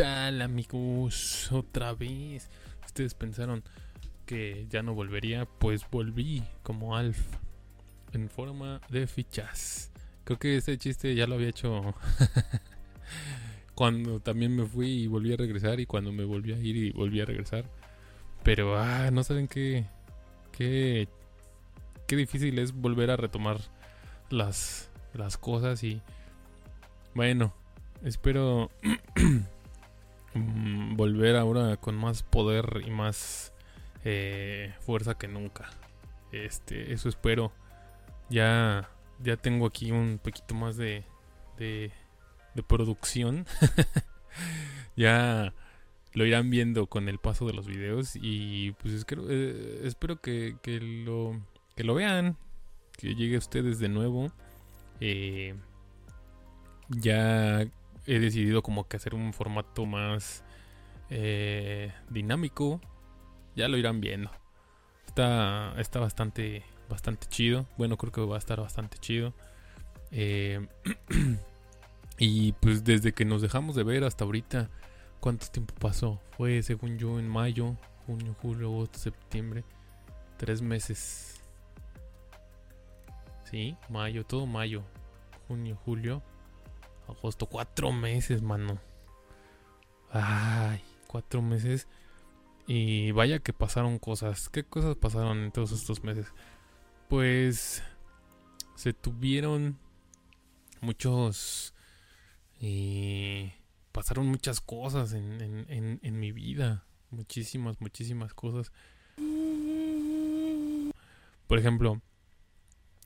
tal amigos? Otra vez. Ustedes pensaron que ya no volvería, pues volví como Alf en forma de fichas. Creo que este chiste ya lo había hecho cuando también me fui y volví a regresar y cuando me volví a ir y volví a regresar. Pero ah, no saben qué qué qué difícil es volver a retomar las las cosas y bueno, espero mm, volver ahora con más poder y más eh, fuerza que nunca. Este, eso espero. Ya, ya tengo aquí un poquito más de, de, producción. ya lo irán viendo con el paso de los videos y pues espero, eh, espero que, que, lo, que lo vean, que llegue a ustedes de nuevo. Eh, ya he decidido como que hacer un formato más eh, dinámico. Ya lo irán viendo. Está, está bastante, bastante chido. Bueno, creo que va a estar bastante chido. Eh, y pues desde que nos dejamos de ver hasta ahorita, ¿cuánto tiempo pasó? Fue, según yo, en mayo, junio, julio, septiembre. Tres meses. Sí, mayo, todo mayo. Junio, julio agosto. Cuatro meses, mano. Ay, cuatro meses. Y vaya que pasaron cosas. ¿Qué cosas pasaron en todos estos meses? Pues se tuvieron muchos... Y pasaron muchas cosas en, en mi vida. Muchísimas, muchísimas cosas. Por ejemplo,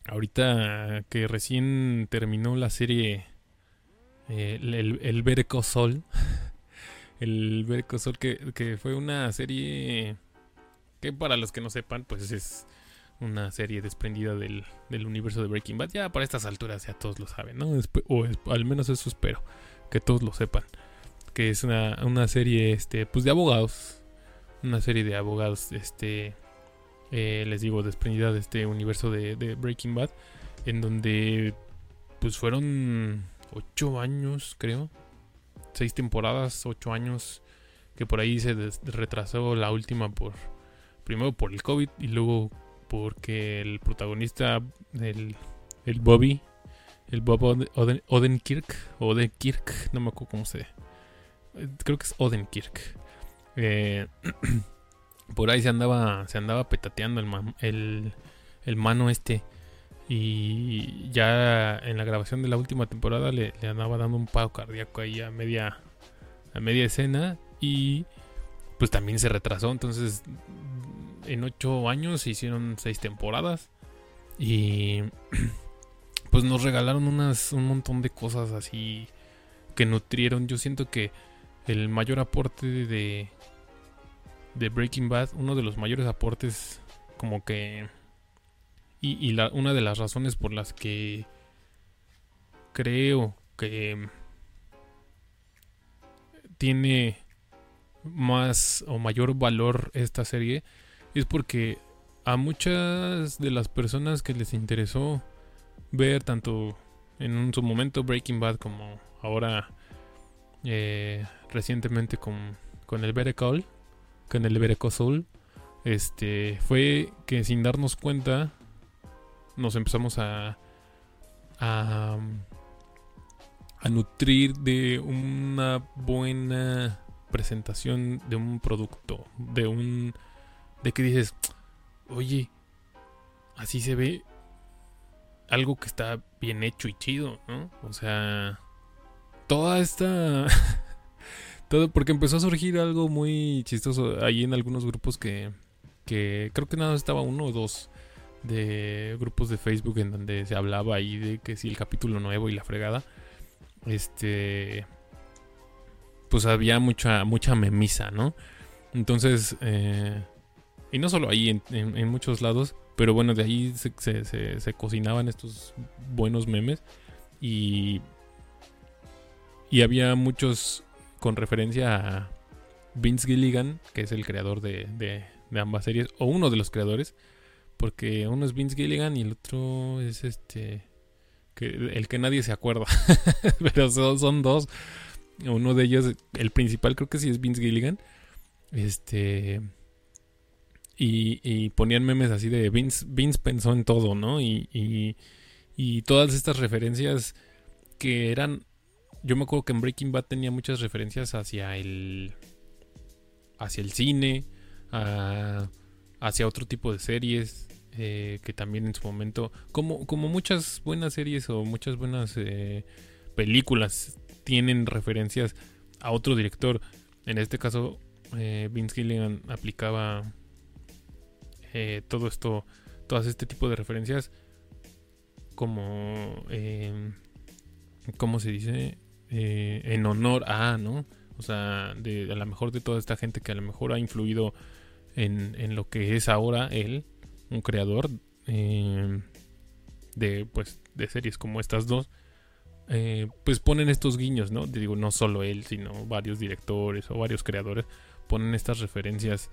ahorita que recién terminó la serie el, el, el Sol. el Verco Sol, que, fue una serie que para los que no sepan, pues es una serie desprendida del, universo de Breaking Bad. Ya para estas alturas ya todos lo saben, ¿no? O al menos eso espero, que todos lo sepan. Que es una, serie, este, pues de abogados. Una serie de abogados, este, eh, les digo, desprendida de este universo de, de Breaking Bad. En donde, pues fueron ocho años, creo. Seis temporadas, ocho años. Que por ahí se retrasó la última por. Primero por el COVID y luego porque el protagonista, el, el Bobby, el Bob Odenkirk, Odenkirk, no me acuerdo cómo se. Creo que es Odenkirk. Eh, por ahí se andaba, se andaba petateando el, el, el mano este. Y ya en la grabación de la última temporada le, andaba dando un paro cardíaco ahí a media, a media escena. Y pues también se retrasó. Entonces en ocho años se hicieron seis temporadas. Y pues nos regalaron unas, un montón de cosas así que nutrieron. Yo siento que el mayor aporte de, de Breaking Bad, uno de los mayores aportes como que y, una de las razones por las que creo que tiene más o mayor valor esta serie es porque a muchas de las personas que les interesó ver tanto en su momento Breaking Bad como ahora eh, recientemente con, con el Better Call, con el Better Soul, este fue que sin darnos cuenta nos empezamos a, a, a nutrir de una buena presentación de un producto, de un de que dices, "Oye, así se ve algo que está bien hecho y chido, ¿no? O sea, toda esta todo porque empezó a surgir algo muy chistoso ahí en algunos grupos que que creo que nada estaba uno o dos de grupos de Facebook en donde se hablaba ahí de que si el capítulo nuevo y la fregada. Este. Pues había mucha, mucha memisa, ¿no? Entonces. Eh, y no solo ahí, en, muchos lados. Pero bueno, de ahí se, se, cocinaban estos buenos memes. Y. Y había muchos con referencia a Vince Gilligan, que es el creador de, de ambas series, o uno de los creadores porque uno es Vince Gilligan y el otro es este. Que, el que nadie se acuerda. Pero son, dos. Uno de ellos, el principal creo que sí es Vince Gilligan. Este... Y, ponían memes así de Vince, Vince pensó en todo, ¿no? Y, y, y todas estas referencias que eran... Yo me acuerdo que en Breaking Bad tenía muchas referencias hacia el... hacia el cine, hacia otro tipo de series, eh, que también en su momento, como, como muchas buenas series o muchas buenas eh, películas tienen referencias a otro director, en este caso eh, Vince Gilligan aplicaba todo esto, todas este tipo de referencias como, ¿cómo se dice? en honor a, ¿no? O sea, de, a lo mejor de toda esta gente que a lo mejor ha influido en, en lo que es ahora él, un creador eh, de, pues, de series como estas dos, eh, pues ponen estos guiños, ¿no? Digo, no solo él, sino varios directores o varios creadores ponen estas referencias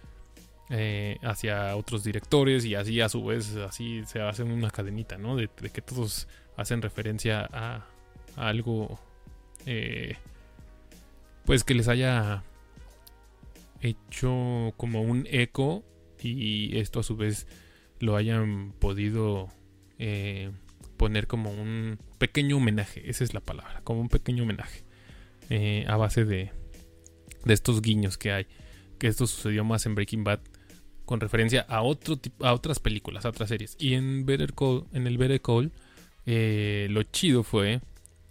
eh, hacia otros directores y así a su vez así se hacen una cadenita, ¿no? De, que todos hacen referencia a, a algo, pues que les haya hecho como un eco y esto a su vez lo hayan podido eh, poner como un pequeño homenaje, esa es la palabra, como un pequeño homenaje eh, a base de, de estos guiños que hay, que esto sucedió más en Breaking Bad con referencia a otro a otras películas, a otras series. Y en Better Call, en el Better Call, eh, lo chido fue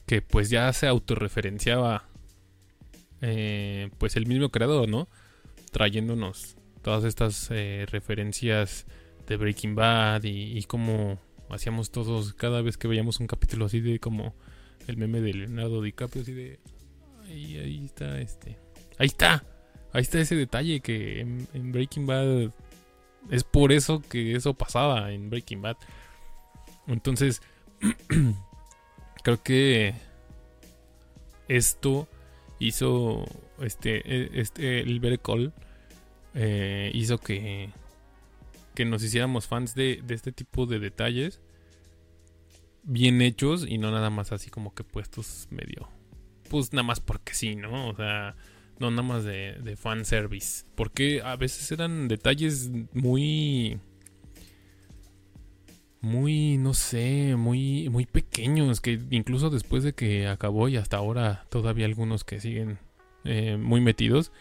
que pues ya se autorreferenciaba pues el mismo creador, ¿no? Trayéndonos todas estas referencias de Breaking Bad y, y cómo hacíamos todos cada vez que veíamos un capítulo así de como el meme de Leonardo DiCaprio así de ahí, ahí está este ahí está ahí está ese detalle que en, Breaking Bad es por eso que eso pasaba en Breaking Bad entonces creo que esto hizo este e, este el Better Call eh, hizo que que nos hiciéramos fans de, este tipo de detalles bien hechos y no nada más así como que puestos medio. Pues nada más porque sí, ¿no? O sea, no nada más de, de fanservice. Porque a veces eran detalles muy. Muy, no sé, muy, muy pequeños. Que incluso después de que acabó y hasta ahora todavía algunos que siguen eh, muy metidos.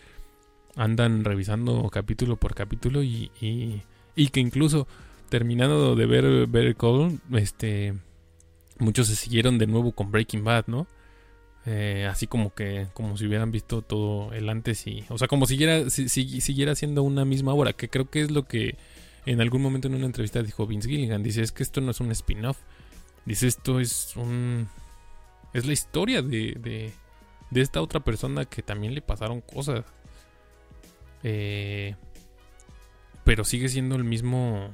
Andan revisando capítulo por capítulo y y que incluso terminando de ver Better Call, este, muchos se siguieron de nuevo con Breaking Bad, ¿no? Eh, así como que, como si hubieran visto todo el antes y, o sea, como siguiera, si, siguiera siendo una misma obra, que creo que es lo que en algún momento en una entrevista dijo Vince Gilligan, dice, es que esto no es un spin-off, dice, esto es un, es la historia de, de, de esta otra persona que también le pasaron cosas. Eh, pero sigue siendo el mismo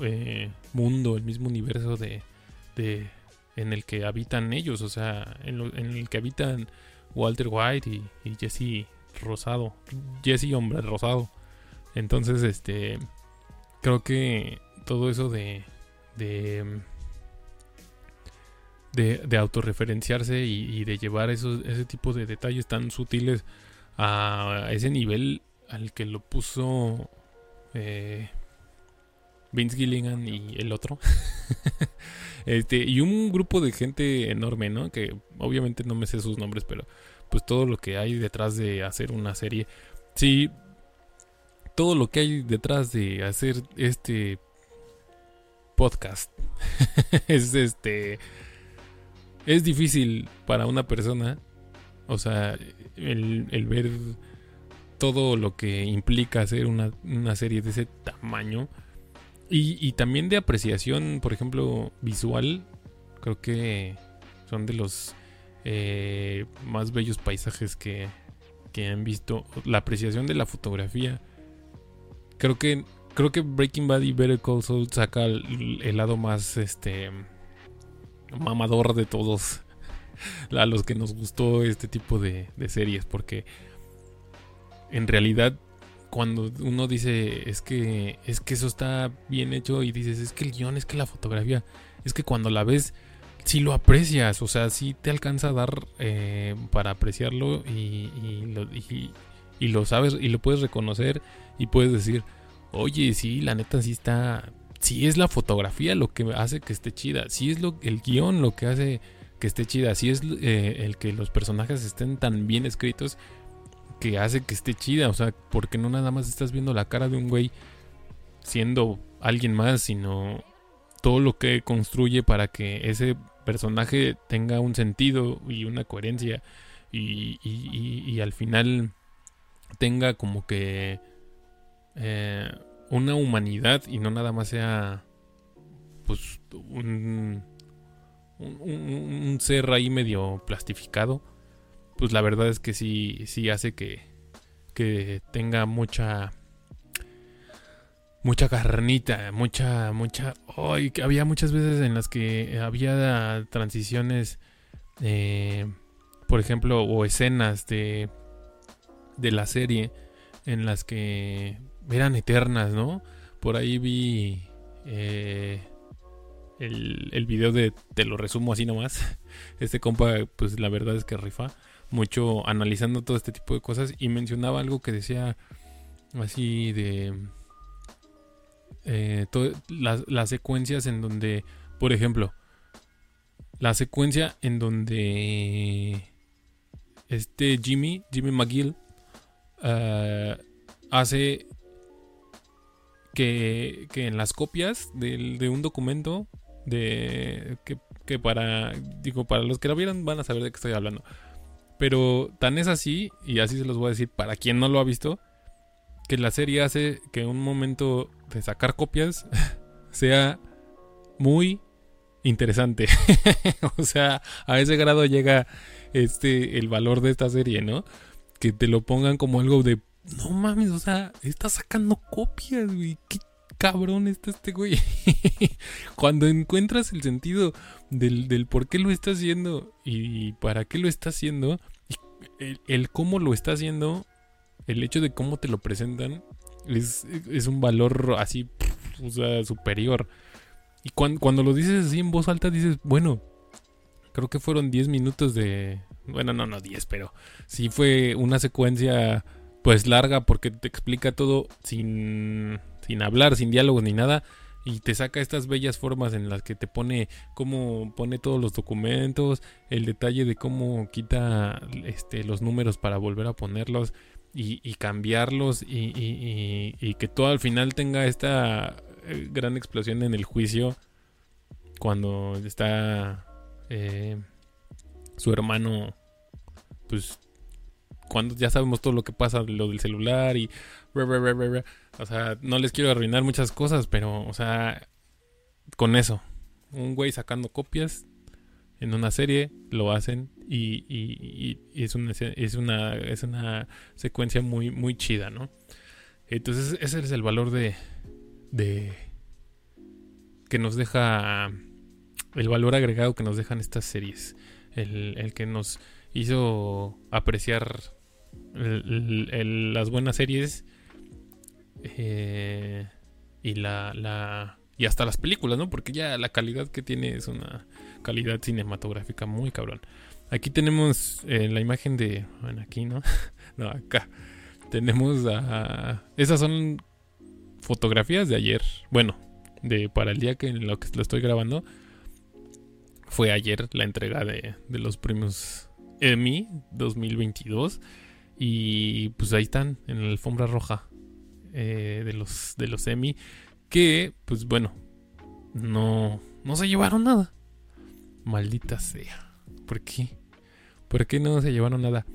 eh, mundo, el mismo universo de, de, en el que habitan ellos, o sea, en, el que habitan Walter White y, Jesse Rosado, Jesse Hombre Rosado. Entonces, este, creo que todo eso de, de, de, autorreferenciarse y, de llevar esos, ese tipo de detalles tan sutiles a ese nivel al que lo puso eh, Vince Gilligan y el otro. este, y un grupo de gente enorme, ¿no? Que obviamente no me sé sus nombres, pero pues todo lo que hay detrás de hacer una serie. Sí, todo lo que hay detrás de hacer este podcast es este es difícil para una persona o sea el, el ver todo lo que implica hacer una, serie de ese tamaño. Y, también de apreciación, por ejemplo, visual. Creo que son de los eh, más bellos paisajes que, que han visto. La apreciación de la fotografía. Creo que creo que Breaking Bad y Better Call Saul saca el, lado más este mamador de todos a los que nos gustó este tipo de series porque en realidad cuando uno dice es que es que eso está bien hecho y dices es que el guion, es que la fotografía, es que cuando la ves si lo aprecias, o sea, si te alcanza a dar eh, para apreciarlo y, lo, y, lo sabes y lo puedes reconocer y puedes decir, oye, sí, la neta sí está, sí es la fotografía lo que hace que esté chida, sí es lo, el guion lo que hace que esté chida, sí es eh, el que los personajes estén tan bien escritos que hace que esté chida, o sea, porque no nada más estás viendo la cara de un güey siendo alguien más, sino todo lo que construye para que ese personaje tenga un sentido y una coherencia y, al final tenga como que eh, una humanidad y no nada más sea pues un, un, ser ahí medio plastificado pues la verdad es que sí sí hace que que tenga mucha mucha carnita, mucha, mucha... Ay, había muchas veces en las que había transiciones, eh, por ejemplo, o escenas de, de la serie en las que eran eternas, ¿no? Por ahí vi eh, el, el video de, te lo resumo así nomás, este compa, pues la verdad es que rifa mucho analizando todo este tipo de cosas y mencionaba algo que decía así de eh, las, secuencias en donde, por ejemplo, la secuencia en donde este Jimmy, Jimmy McGill, eh, hace que, que, en las copias de, un documento de que, que, para digo para los que lo vieron van a saber de qué estoy hablando pero tan es así y así se los voy a decir para quien no lo ha visto que la serie hace que un momento de sacar copias sea muy interesante. o sea, a ese grado llega este el valor de esta serie, ¿no? Que te lo pongan como algo de no mames, o sea, está sacando copias, güey. Qué cabrón está este güey. Cuando encuentras el sentido del, del, por qué lo está haciendo y para qué lo está haciendo, el, cómo lo está haciendo, el hecho de cómo te lo presentan es, un valor así, o sea, superior. Y cuando, cuando lo dices así en voz alta, dices, bueno, creo que fueron 10 minutos de... Bueno, no, no 10, pero sí fue una secuencia pues larga porque te explica todo sin, sin hablar, sin diálogos ni nada. Y te saca estas bellas formas en las que te pone cómo pone todos los documentos, el detalle de cómo quita este, los números para volver a ponerlos y, cambiarlos y, que todo al final tenga esta eh, gran explosión en el juicio cuando está eh, su hermano pues cuando ya sabemos todo lo que pasa lo del celular y o sea no les quiero arruinar muchas cosas pero o sea con eso. Un güey sacando copias en una serie lo hacen y, es, una, es, una, es una secuencia muy, muy chida, ¿no? Entonces ese es el valor de, de que nos deja el valor agregado que nos dejan estas series, el, que nos hizo apreciar las buenas series eh, y la, la y hasta las películas, ¿no? Porque ya la calidad que tiene es una calidad cinematográfica muy cabrón. Aquí tenemos eh, la imagen de. Bueno, aquí, ¿no? no, acá. Tenemos a. Esas son fotografías de ayer. Bueno, de para el día que en lo que lo estoy grabando. Fue ayer la entrega de, de los premios Emmy 2022. Y pues ahí están, en la alfombra roja eh, de, los, de los Emmy. Que, pues bueno, no, no se llevaron nada. Maldita sea. ¿Por qué? ¿Por qué no se llevaron nada?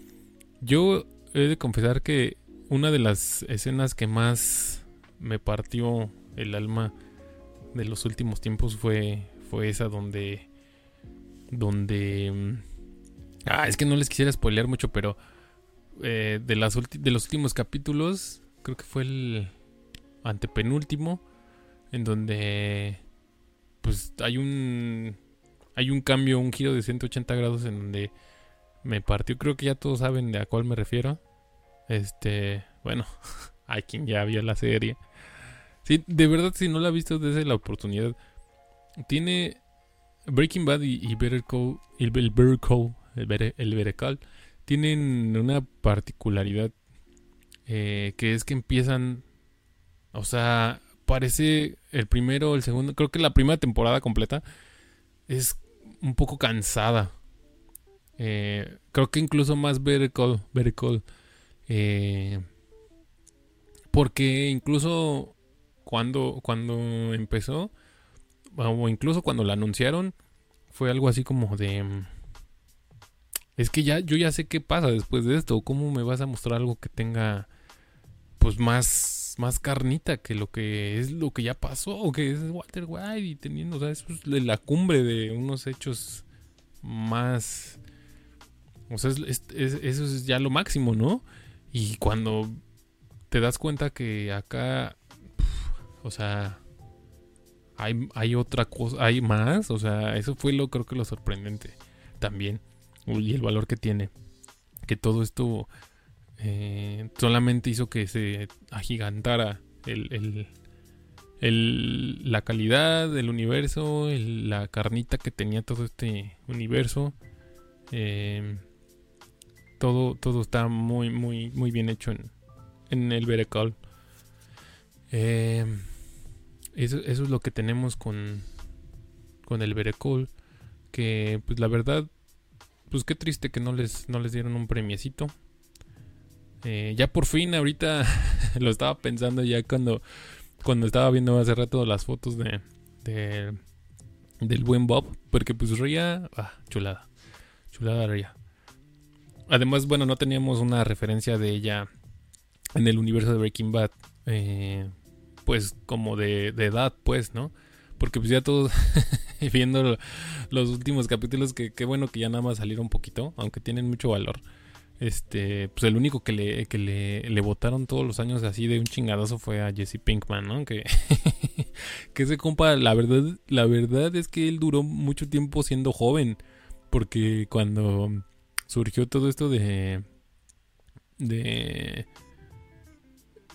Yo he de confesar que una de las escenas que más me partió el alma de los últimos tiempos fue, fue esa donde... Donde... Mm, ah, es que no les quisiera spoilear mucho, pero... Eh, de, las de los últimos capítulos, creo que fue el antepenúltimo, en donde... Pues hay un... Hay un cambio, un giro de 180 grados en donde me partió. Creo que ya todos saben de a cuál me refiero. Este, bueno, hay quien ya vio la serie. Sí, de verdad, si no la ha visto, desde la oportunidad. Tiene Breaking Bad y, Better Call, el, Better Call, el, Better Call, tienen una particularidad eh, que es que empiezan, o sea, parece el primero, el segundo, creo que la primera temporada completa es un poco cansada. Eh, creo que incluso más Better Call, eh, porque incluso cuando, cuando empezó, o incluso cuando la anunciaron, fue algo así como de... Mm, es que ya, yo ya sé qué pasa después de esto. ¿Cómo me vas a mostrar algo que tenga, pues, más, más carnita que lo que es lo que ya pasó? O que es Walter White y teniendo, o sea, es la cumbre de unos hechos más... O sea, eso es ya lo máximo, ¿no? Y cuando te das cuenta que acá, o sea, hay, hay otra cosa, hay más, o sea, eso fue lo creo que lo sorprendente también y el valor que tiene, que todo esto eh, solamente hizo que se agigantara la calidad del universo, la carnita que tenía todo este universo. Eh, todo, todo está muy, muy, muy bien hecho en, el Berecall. Eh, eso, es lo que tenemos con, con el Berecall. Que pues la verdad, pues qué triste que no les, no les dieron un premiecito. Eh, ya por fin, ahorita lo estaba pensando ya cuando, cuando estaba viendo hace rato las fotos de, de del buen Bob. Porque pues Ria, ah, chulada. Chulada Ria. Además, bueno, no teníamos una referencia de ella en el universo de Breaking Bad, eh, pues como de, edad, pues, ¿no? Porque pues ya todos viendo los últimos capítulos, que qué bueno que ya nada más salieron un poquito, aunque tienen mucho valor. Este, pues el único que le, que le, le votaron todos los años así de un chingadazo fue a Jesse Pinkman, ¿no? Que, que ese compa, la verdad, la verdad es que él duró mucho tiempo siendo joven. Porque cuando surgió todo esto de. de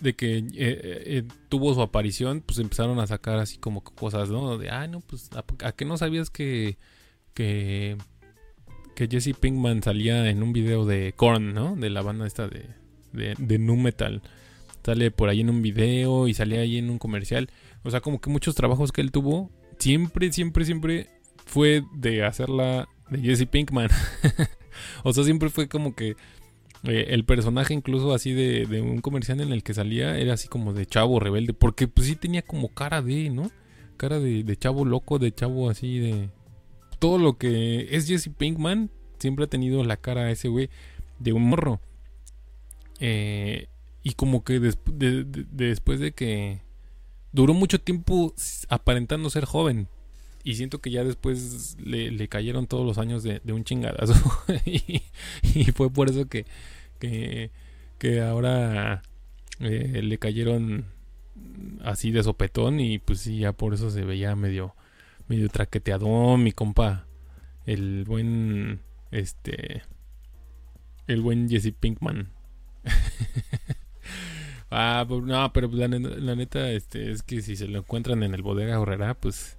de que eh, eh, tuvo su aparición, pues empezaron a sacar así como cosas, ¿no? De, ah, no, pues, ¿a, qué no sabías que, que, que Jesse Pinkman salía en un video de Korn, ¿no? De la banda esta de, de, Nu Metal. Sale por ahí en un video y salía ahí en un comercial. O sea, como que muchos trabajos que él tuvo, siempre, siempre, siempre fue de hacerla de Jesse Pinkman. o sea, siempre fue como que eh, el personaje incluso así de, de, un comercial en el que salía era así como de chavo rebelde, porque pues sí tenía como cara de, ¿no? Cara de chavo loco, de chavo así de... Todo lo que es Jesse Pinkman siempre ha tenido la cara ese güey de un morro. Eh, y como que después de que duró mucho tiempo aparentando ser joven. Y siento que ya después le, cayeron todos los años de, un chingadazo. y, fue por eso que, que, ahora eh, le cayeron así de sopetón. Y pues sí, ya por eso se veía medio, medio traqueteado mi compa. El buen, este, el buen Jesse Pinkman. ah, pues, no, pero la, la, neta, este, es que si se lo encuentran en el bodega horrera, pues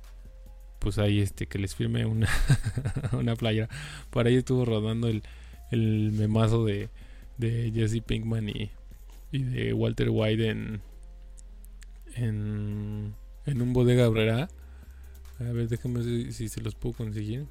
pues ahí este que les firme una, una playa. Por ahí estuvo rodando el, el memazo de, de Jesse Pinkman y, y de Walter White en, en, en un bodega obrera. A ver, déjenme ver si se los puedo conseguir.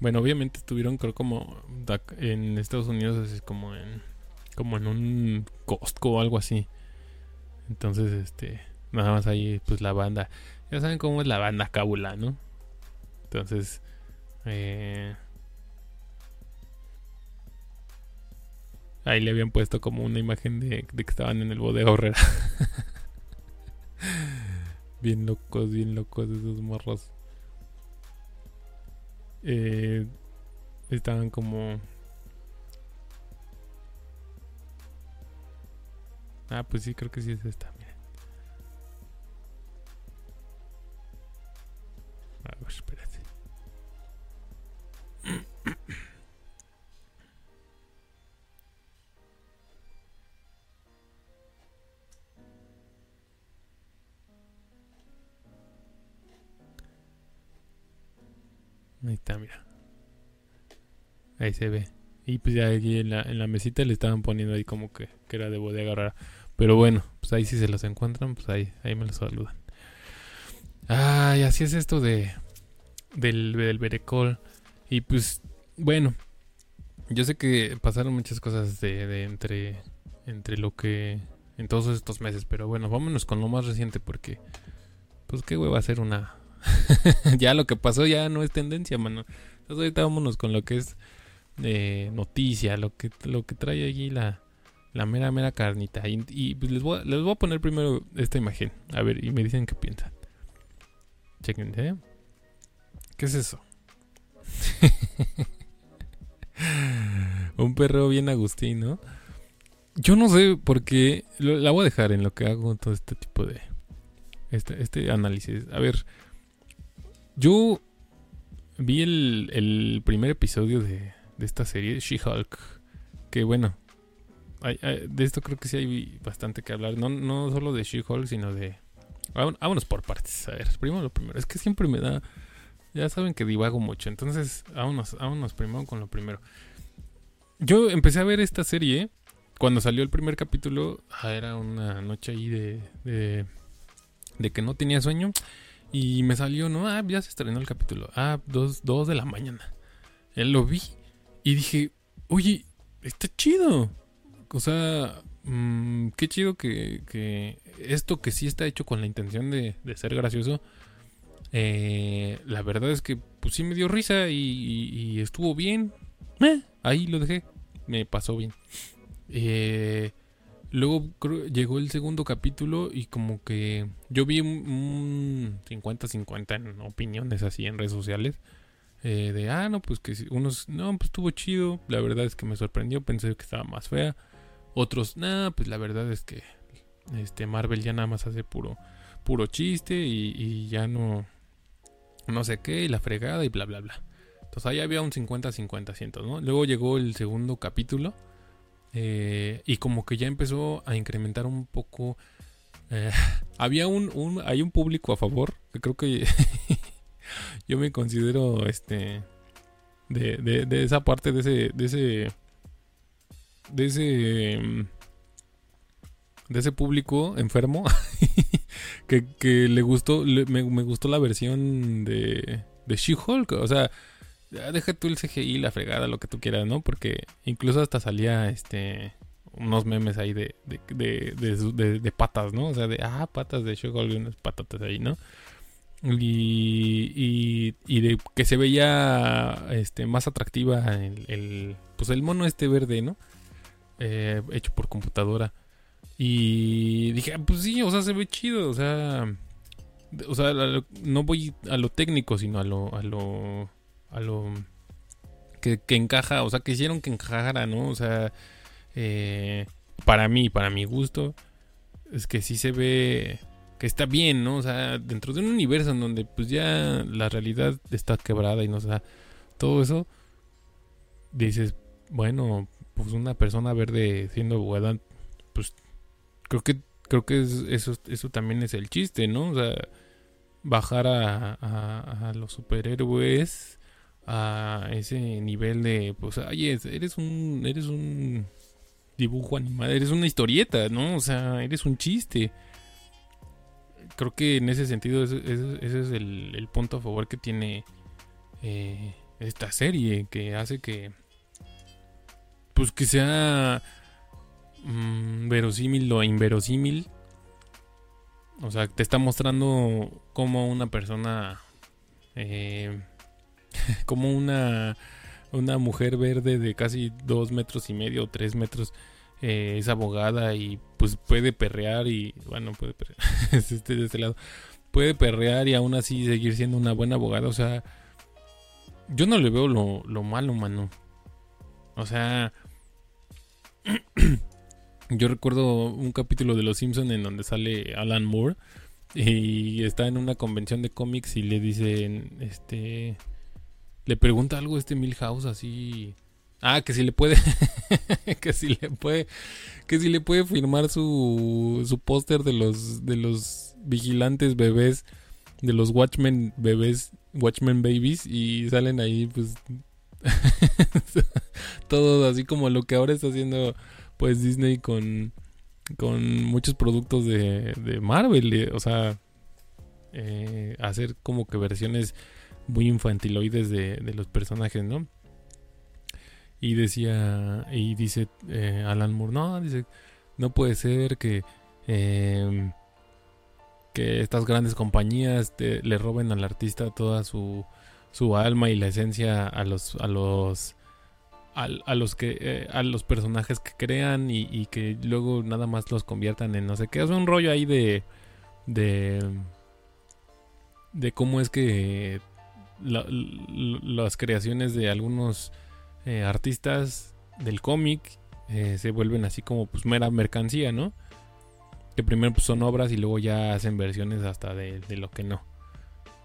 Bueno, obviamente estuvieron creo como en Estados Unidos así como en como en un Costco o algo así. Entonces, este, nada más ahí pues la banda. Ya saben cómo es la banda Cabula, ¿no? Entonces, eh, ahí le habían puesto como una imagen de, de que estaban en el bodega horrera. bien locos, bien locos esos morros eh, estaban como... Ah, pues sí, creo que sí es esta, Pues, espérate. Ahí está, mira. Ahí se ve. Y pues ya aquí en la, en la mesita le estaban poniendo ahí como que, que era de bodega. Pero bueno, pues ahí si se los encuentran, pues ahí, ahí me los saludan. Ay, así es esto de, del, del Berecol. Y pues, bueno, yo sé que pasaron muchas cosas de, de entre, entre lo que en todos estos meses, pero bueno, vámonos con lo más reciente porque, pues, qué va a ser una... ya lo que pasó ya no es tendencia, mano. Entonces ahorita vámonos con lo que es eh, noticia, lo que, lo que trae allí la, la mera, mera carnita. Y, pues les, voy les voy a poner primero esta imagen. A ver, y me dicen qué piensan. Chequen, ¿eh? ¿Qué es eso? Un perro bien Agustín, ¿no? Yo no sé por qué. La voy a dejar en lo que hago todo este tipo de. Este, este análisis. A ver. Yo vi el, el primer episodio de, de esta serie, She-Hulk. Que bueno. de esto creo que sí hay bastante que hablar. No, no solo de She-Hulk, sino de. Vámonos por partes. A ver, primero lo primero. Es que siempre me da. Ya saben que divago mucho. Entonces, vámonos, vámonos primero con lo primero. Yo empecé a ver esta serie cuando salió el primer capítulo, ah, era una noche ahí de, de, que no tenía sueño. Y me salió, ¿no? Ah, ya se estrenó el capítulo. Ah, dos, dos de la mañana. Él lo vi y dije, oye, está chido. O sea, mmm, qué chido que, que, esto que sí está hecho con la intención de, de ser gracioso. Eh, la verdad es que pues sí me dio risa y, y estuvo bien. Eh, ahí lo dejé. Me pasó bien. Eh, luego llegó el segundo capítulo y como que yo vi un 50-50 en opiniones así en redes sociales. Eh, de, ah, no, pues que unos, no, pues estuvo chido. La verdad es que me sorprendió, pensé que estaba más fea. Otros, nah, pues la verdad es que este Marvel ya nada más hace puro, puro chiste y, y ya no, no sé qué, y la fregada y bla, bla, bla. Entonces ahí había un 50-50, ¿no? Luego llegó el segundo capítulo eh, y como que ya empezó a incrementar un poco. Eh, había un, Hay un público a favor. Que creo que. yo me considero este. De, de, esa parte, de ese. De ese. De ese. De ese público enfermo. que, le gustó. me, me, gustó la versión de. De She-Hulk. O sea deja tú el CGI, la fregada, lo que tú quieras, ¿no? Porque incluso hasta salía este unos memes ahí de, de, patas, ¿no? O sea, de, ah, patas de Shogun, unas patatas ahí, ¿no? Y, y, de que se veía este, más atractiva el, pues el mono este verde, ¿no? Eh, hecho por computadora. Y dije, ah, pues sí, o sea, se ve chido, o sea, o sea, no voy a lo técnico, sino a lo, a lo a lo que, encaja, o sea, que hicieron que encajara, ¿no? O sea, eh, para mí, para mi gusto, es que sí se ve que está bien, ¿no? O sea, dentro de un universo en donde pues ya la realidad está quebrada y no o sea, todo eso, dices, bueno, pues una persona verde siendo abogada, pues creo que creo que eso, eso también es el chiste, ¿no? O sea, bajar a, a los superhéroes a ese nivel de, pues, oye, eres un, eres un dibujo animado, eres una historieta, ¿no? O sea, eres un chiste. Creo que en ese sentido ese, es el, punto a favor que tiene eh, esta serie, que hace que, pues, que sea mm, verosímil lo inverosímil. O sea, te está mostrando como una persona eh, como una, una mujer verde de casi dos metros y medio o tres metros eh, es abogada y pues puede perrear y bueno, puede perrear, este, de este lado, puede perrear y aún así seguir siendo una buena abogada, o sea, yo no le veo lo, lo malo, mano. O sea, yo recuerdo un capítulo de Los Simpson en donde sale Alan Moore y está en una convención de cómics y le dicen, este, le pregunta algo a este Milhouse así. Ah, que si le puede. que si le puede. Que si le puede firmar su. su póster de los. de los vigilantes bebés. De los Watchmen bebés. Watchmen babies. Y salen ahí, pues. Todo así como lo que ahora está haciendo pues Disney con, con muchos productos de, de Marvel. O sea, eh, hacer como que versiones muy infantiloides de, de los personajes, ¿no? Y decía, y dice eh, Alan Moore, no, dice, no puede ser que, em, que estas grandes compañías le roben al artista toda su, su alma y la esencia a los, a los, a, los que, eh, a los personajes que crean y, que luego nada más los conviertan en no sé qué. Es un rollo ahí de, de, de cómo es que las creaciones de algunos eh, artistas del cómic eh, se vuelven así como pues mera mercancía, ¿no? Que primero pues, son obras y luego ya hacen versiones hasta de, lo que no.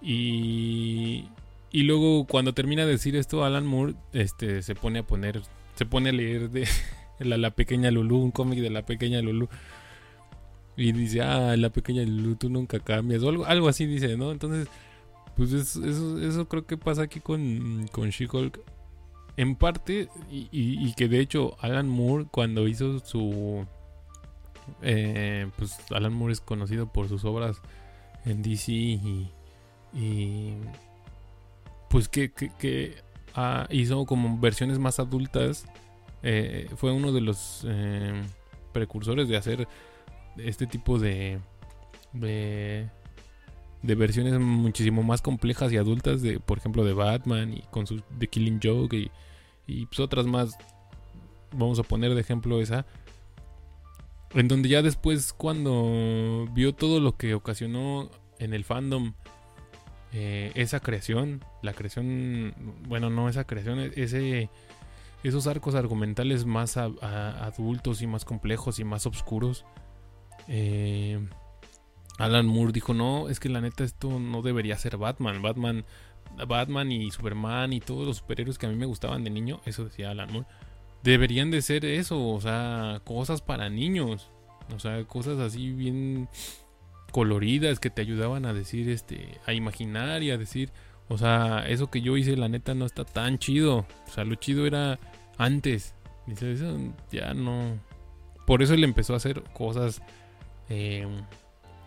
Y, y luego cuando termina de decir esto, Alan Moore este, se pone a poner, se pone a leer de la, la pequeña Lulu, un cómic de la pequeña Lulu. Y dice, ah, la pequeña Lulu, tú nunca cambias. O algo, algo así dice, ¿no? Entonces, pues eso, eso, creo que pasa aquí con, con She-Hulk. En parte, y, que de hecho Alan Moore cuando hizo su... Eh, pues Alan Moore es conocido por sus obras en DC y... pues que, ah, hizo como versiones más adultas. Eh, fue uno de los eh, precursores de hacer este tipo de, de de versiones muchísimo más complejas y adultas de por ejemplo de Batman y con su The Killing Joke y, y pues otras más vamos a poner de ejemplo esa en donde ya después cuando vio todo lo que ocasionó en el fandom eh, esa creación la creación bueno no esa creación ese esos arcos argumentales más adultos y más complejos y más oscuros eh, Alan Moore dijo, no, es que la neta esto no debería ser Batman. Batman, Batman y Superman y todos los superhéroes que a mí me gustaban de niño, eso decía Alan Moore, deberían de ser eso, o sea, cosas para niños. O sea, cosas así bien coloridas que te ayudaban a decir, este, a imaginar y a decir, o sea, eso que yo hice, la neta no está tan chido. O sea, lo chido era antes. Dice, eso ya no. Por eso él empezó a hacer cosas eh,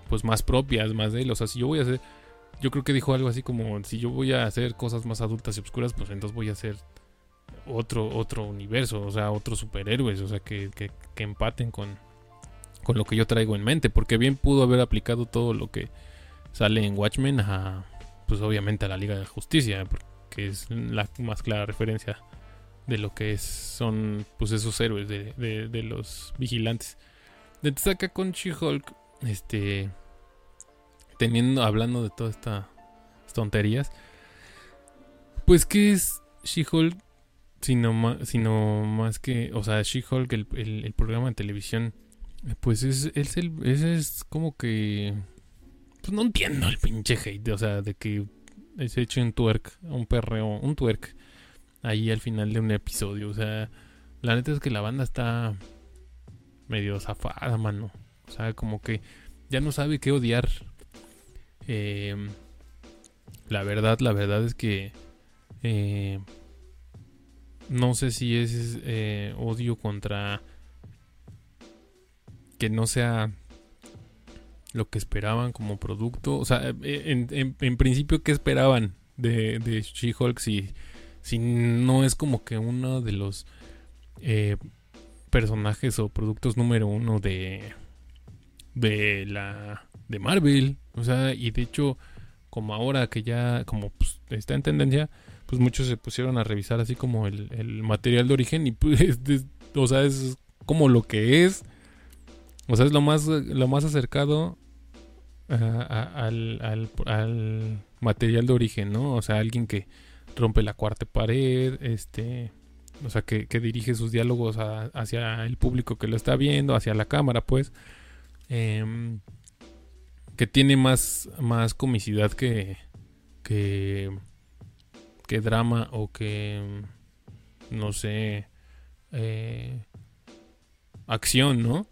pues más propias, más de él. O sea, si yo voy a hacer, yo creo que dijo algo así como, si yo voy a hacer cosas más adultas y oscuras, pues entonces voy a hacer otro, otro universo, o sea, otros superhéroes, o sea, que, que, empaten con, con lo que yo traigo en mente, porque bien pudo haber aplicado todo lo que sale en Watchmen a, pues obviamente a la Liga de Justicia, porque es la más clara referencia de lo que es, son pues esos héroes de, de, los vigilantes. Entonces acá con She-Hulk este, teniendo, hablando de todas estas tonterías, pues, ¿qué es She-Hulk? Sino sino más que, o sea, She-Hulk, el, programa de televisión, pues es, es, el, es, como que, pues no entiendo el pinche hate, o sea, de que es hecho un twerk, un perreo, un twerk, ahí al final de un episodio, o sea, la neta es que la banda está medio zafada, mano. O sea, como que ya no sabe qué odiar. Eh, la verdad, la verdad es que eh, no sé si es eh, odio contra que no sea lo que esperaban como producto. O sea, en, en, principio, ¿qué esperaban de, de She-Hulk si, si no es como que uno de los personajes o productos número uno de, de la de Marvel, o sea, y de hecho como ahora que ya como pues, está en tendencia, pues muchos se pusieron a revisar así como el, material de origen y pues, o sea, es como lo que es, o sea, es lo más lo más acercado al, al, material de origen, ¿no? O sea, alguien que rompe la cuarta pared, este, o sea, que, que dirige sus diálogos hacia el público que lo está viendo, hacia la cámara, pues. Em, que tiene más, más comicidad que, que, que drama o que, no sé, eh, acción, ¿no?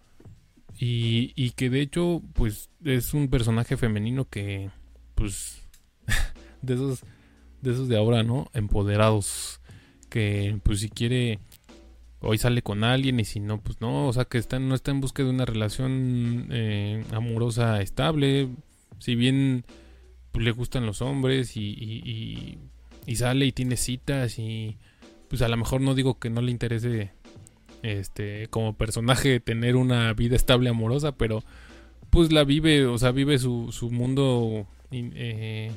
Y, y que de hecho, pues es un personaje femenino que, pues, de esos, de esos de ahora, ¿no? Empoderados, que pues si quiere hoy sale con alguien y si no, pues no, o sea que está, no está en busca de una relación eh, amorosa estable, si bien pues, le gustan los hombres y, y, y, sale y tiene citas y pues a lo mejor no digo que no le interese este como personaje tener una vida estable amorosa, pero pues la vive, o sea, vive su, su mundo eh,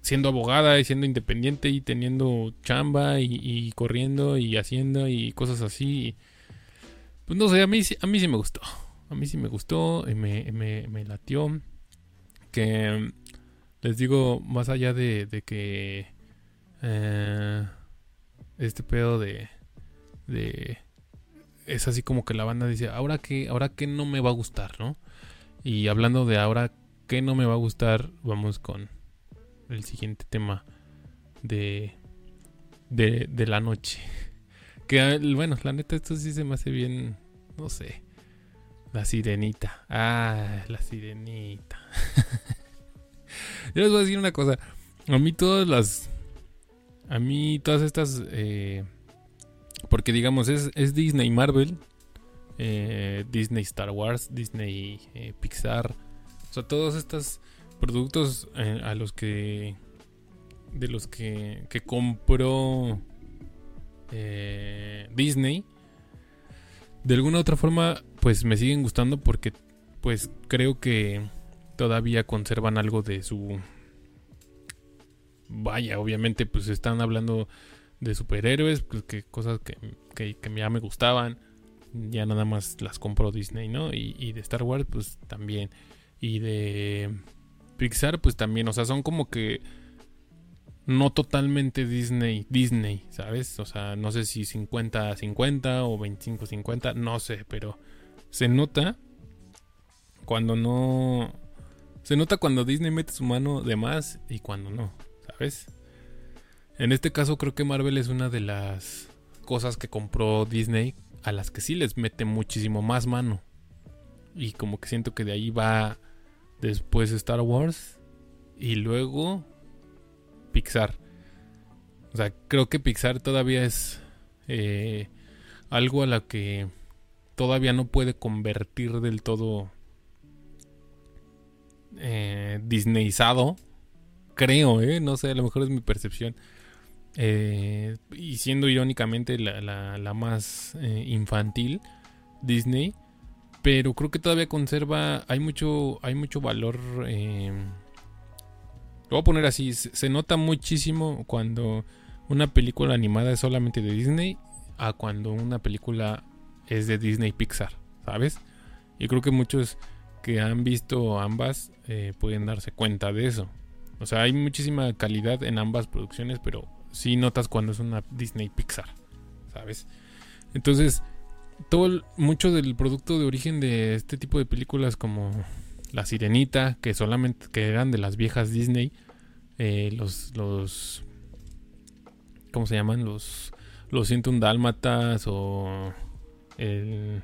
siendo abogada y siendo independiente y teniendo chamba y, corriendo y haciendo y cosas así. Pues no sé, a mí, a mí sí me gustó. A mí sí me gustó y me, me, latió. Que les digo, más allá de, de que eh, este pedo de... Es así como que la banda dice, ahora que, ahora que no me va a gustar, ¿no? Y hablando de ahora que no me va a gustar, vamos con el siguiente tema de, de, la noche. Que ah, bueno, la neta, esto sí se me hace bien, no sé. La sirenita. Ah, la sirenita. Yo les voy a decir una cosa. A mí todas las... A mí todas estas... Eh, porque digamos, es, es Disney Marvel. Eh, Disney Star Wars. Disney eh, Pixar. O sea, todas estas productos eh, a los que de los que, que compró Disney de alguna u otra forma pues me siguen gustando porque pues creo que todavía conservan algo de su vaya obviamente pues están hablando de superhéroes pues que cosas que, que, ya me gustaban ya nada más las compró Disney no y, y de Star Wars pues también y de Pixar, pues también, o sea, son como que no totalmente Disney, Disney, ¿sabes? O sea, no sé si 50-50 o 25-50, no sé, pero se nota cuando no... Se nota cuando Disney mete su mano de más y cuando no, ¿sabes? En este caso creo que Marvel es una de las cosas que compró Disney a las que sí les mete muchísimo más mano. Y como que siento que de ahí va después Star Wars y luego Pixar. O sea, creo que Pixar todavía es eh, algo a la que todavía no puede convertir del todo eh, Disneyizado. Creo, ¿eh? No sé, a lo mejor es mi percepción. Eh, y siendo irónicamente la, la más eh, infantil, Disney pero creo que todavía conserva, hay mucho, hay mucho valor. Eh, lo voy a poner así, se nota muchísimo cuando una película animada es solamente de Disney a cuando una película es de Disney Pixar, ¿sabes? Y creo que muchos que han visto ambas pueden darse cuenta de eso. O sea, hay muchísima calidad en ambas producciones, pero sí notas cuando es una Disney Pixar, ¿sabes? Entonces, todo mucho del producto de origen de este tipo de películas como La Sirenita, que solamente que eran de las viejas Disney, eh, los los ¿cómo se llaman? Los los un dálmatas o el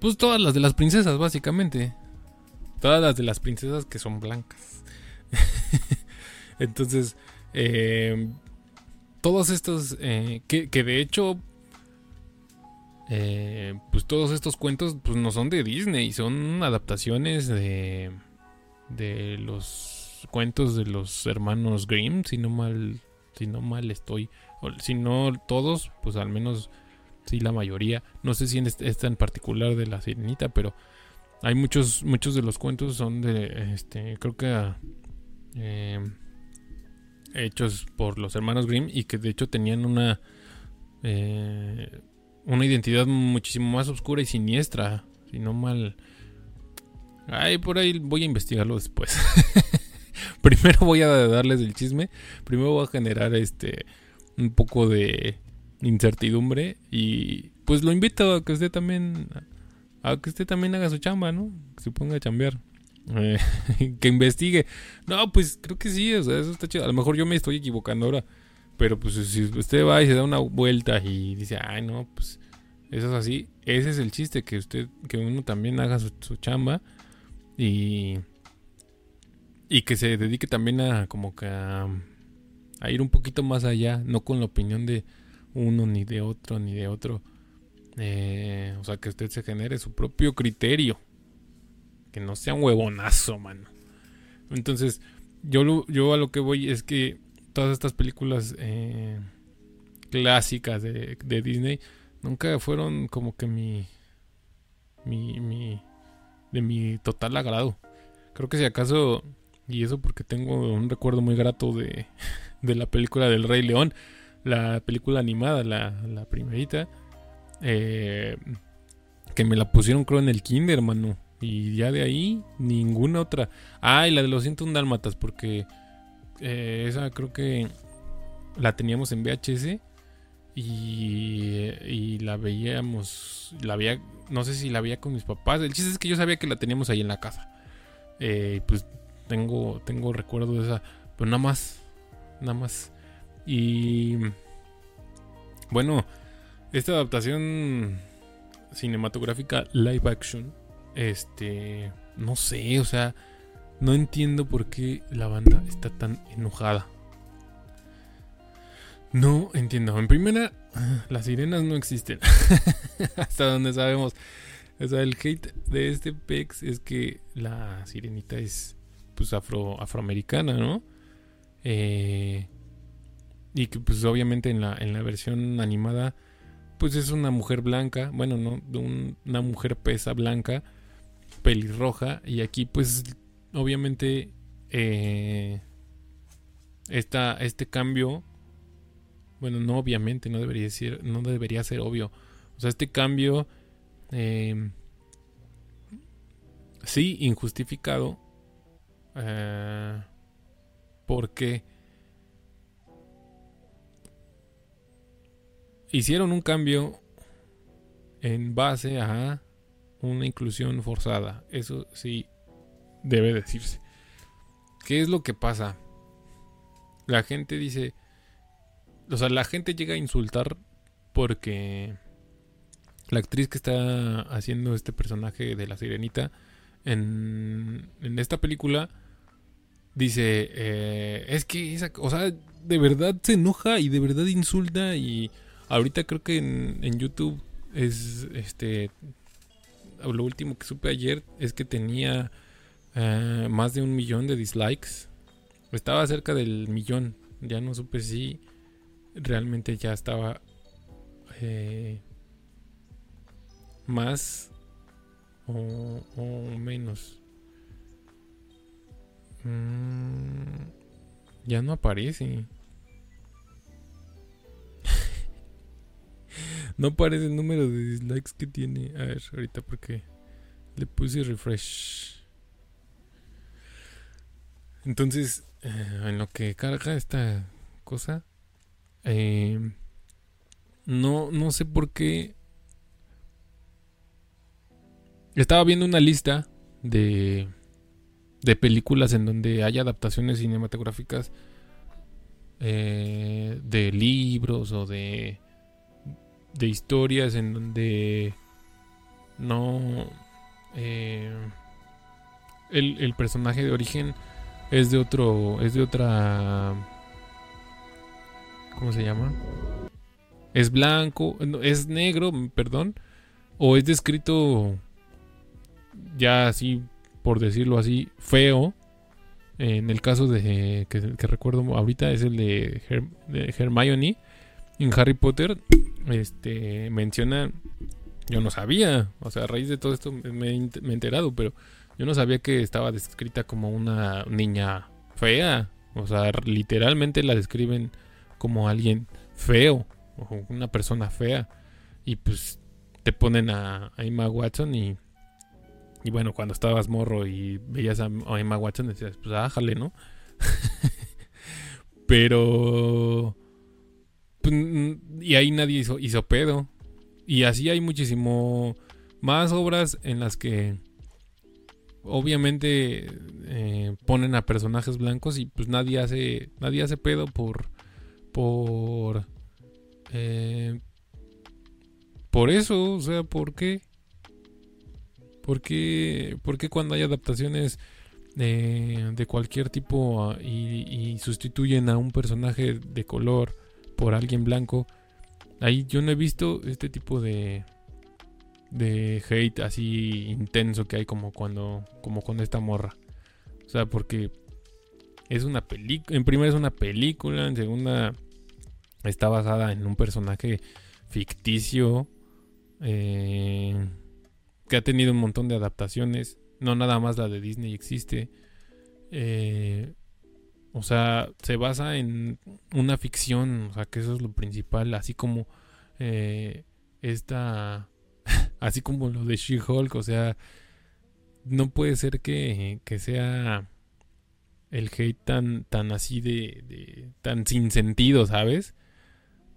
pues todas las de las princesas básicamente. Todas las de las princesas que son blancas. Entonces, eh, todos estos eh, que, de hecho eh, pues todos estos cuentos pues no son de Disney, son adaptaciones de, de los cuentos de los hermanos Grimm, si no mal, si no mal estoy, si no todos, pues al menos sí la mayoría. No sé si en esta en particular de la Sirenita, pero hay muchos, muchos de los cuentos son de, este, creo que eh, hechos por los hermanos Grimm y que de hecho tenían una eh, una identidad muchísimo más oscura y siniestra. Si no mal. Ay, por ahí voy a investigarlo después. Primero voy a darles el chisme. Primero voy a generar este un poco de incertidumbre. Y pues lo invito a que usted también. A que usted también haga su chamba, ¿no? Que se ponga a chambear. Que investigue. No, pues creo que sí, o sea, eso está chido. A lo mejor yo me estoy equivocando ahora. Pero pues si usted va y se da una vuelta y dice, ay no, pues eso es así. Ese es el chiste, que usted, que uno también haga su, chamba y, y que se dedique también a como que a, a ir un poquito más allá, no con la opinión de uno, ni de otro, ni de otro. Eh, o sea, que usted se genere su propio criterio. Que no sea un huevonazo, mano. Entonces, yo, yo a lo que voy es que todas estas películas eh, clásicas de, de, Disney nunca fueron como que mi, mi, mi, de mi total agrado. Creo que si acaso, y eso porque tengo un recuerdo muy grato de, de la película del Rey León, la película animada, la, la primerita, eh, que me la pusieron creo en el kinder, hermano. Y ya de ahí, ninguna otra. Ah, y la de los 101 dálmatas, porque eh, esa creo que la teníamos en VHS y, y, la veíamos, la veía, no sé si la veía con mis papás. El chiste es que yo sabía que la teníamos ahí en la casa. Eh, pues tengo, tengo recuerdo de esa, pero nada más, nada más. Y bueno, esta adaptación cinematográfica live action, este, no sé, o sea, no entiendo por qué la banda está tan enojada. No entiendo. En primera, las sirenas no existen. Hasta donde sabemos. O sea, el hate de este Pex es que la sirenita es pues afro, afroamericana, ¿no? Eh, y que pues obviamente en la, en la versión animada pues es una mujer blanca, bueno, no, una mujer pesa blanca, pelirroja, y aquí pues obviamente eh, este cambio, bueno, no obviamente, no debería ser, no debería ser obvio, o sea, este cambio, eh, sí, injustificado, eh, porque hicieron un cambio en base a una inclusión forzada. Eso sí debe decirse. ¿Qué es lo que pasa? La gente dice, o sea, la gente llega a insultar porque la actriz que está haciendo este personaje de la sirenita en, en esta película dice, eh, es que esa, o sea, de verdad se enoja y de verdad insulta y Ahorita creo que en, YouTube es este. Lo último que supe ayer es que tenía eh, más de un millón de dislikes. Estaba cerca del millón. Ya no supe si realmente ya estaba eh, más o, menos. Mm, ya no aparece. No aparece el número de dislikes que tiene. A ver, ahorita porque le puse refresh. Entonces, eh, en lo que carga esta cosa, eh, no, no sé por qué. Estaba viendo una lista de, de películas en donde hay adaptaciones cinematográficas eh, de libros o de de historias en donde no eh, el, personaje de origen es de otro es de otra ¿cómo se llama? es blanco es negro perdón o es descrito ya así por decirlo así feo en el caso de que, recuerdo ahorita es el de, de Hermione en Harry Potter este, menciona, yo no sabía, o sea, a raíz de todo esto me, he enterado, pero yo no sabía que estaba descrita como una niña fea, o sea, literalmente la describen como alguien feo, o una persona fea, y pues te ponen a, Emma Watson y, y bueno, cuando estabas morro y veías a, Emma Watson decías, pues ájale, ¿no? pero y ahí nadie hizo, hizo pedo. Y así hay muchísimo más obras en las que obviamente eh, ponen a personajes blancos y pues nadie hace nadie hace pedo por por eh, por eso o sea por qué por qué, por qué cuando hay adaptaciones de, de cualquier tipo ah, y, y sustituyen a un personaje de color por alguien blanco, ahí yo no he visto este tipo de de hate así intenso que hay como cuando como con esta morra. O sea, porque es una película, en primera es una película, en segunda está basada en un personaje ficticio eh, que ha tenido un montón de adaptaciones. No nada más la de Disney existe. Eh, o sea, se basa en una ficción, o sea, que eso es lo principal, así como eh, esta, así como lo de She-Hulk, o sea, no puede ser que, que, sea el hate tan, tan así de, de, tan sin sentido, ¿sabes?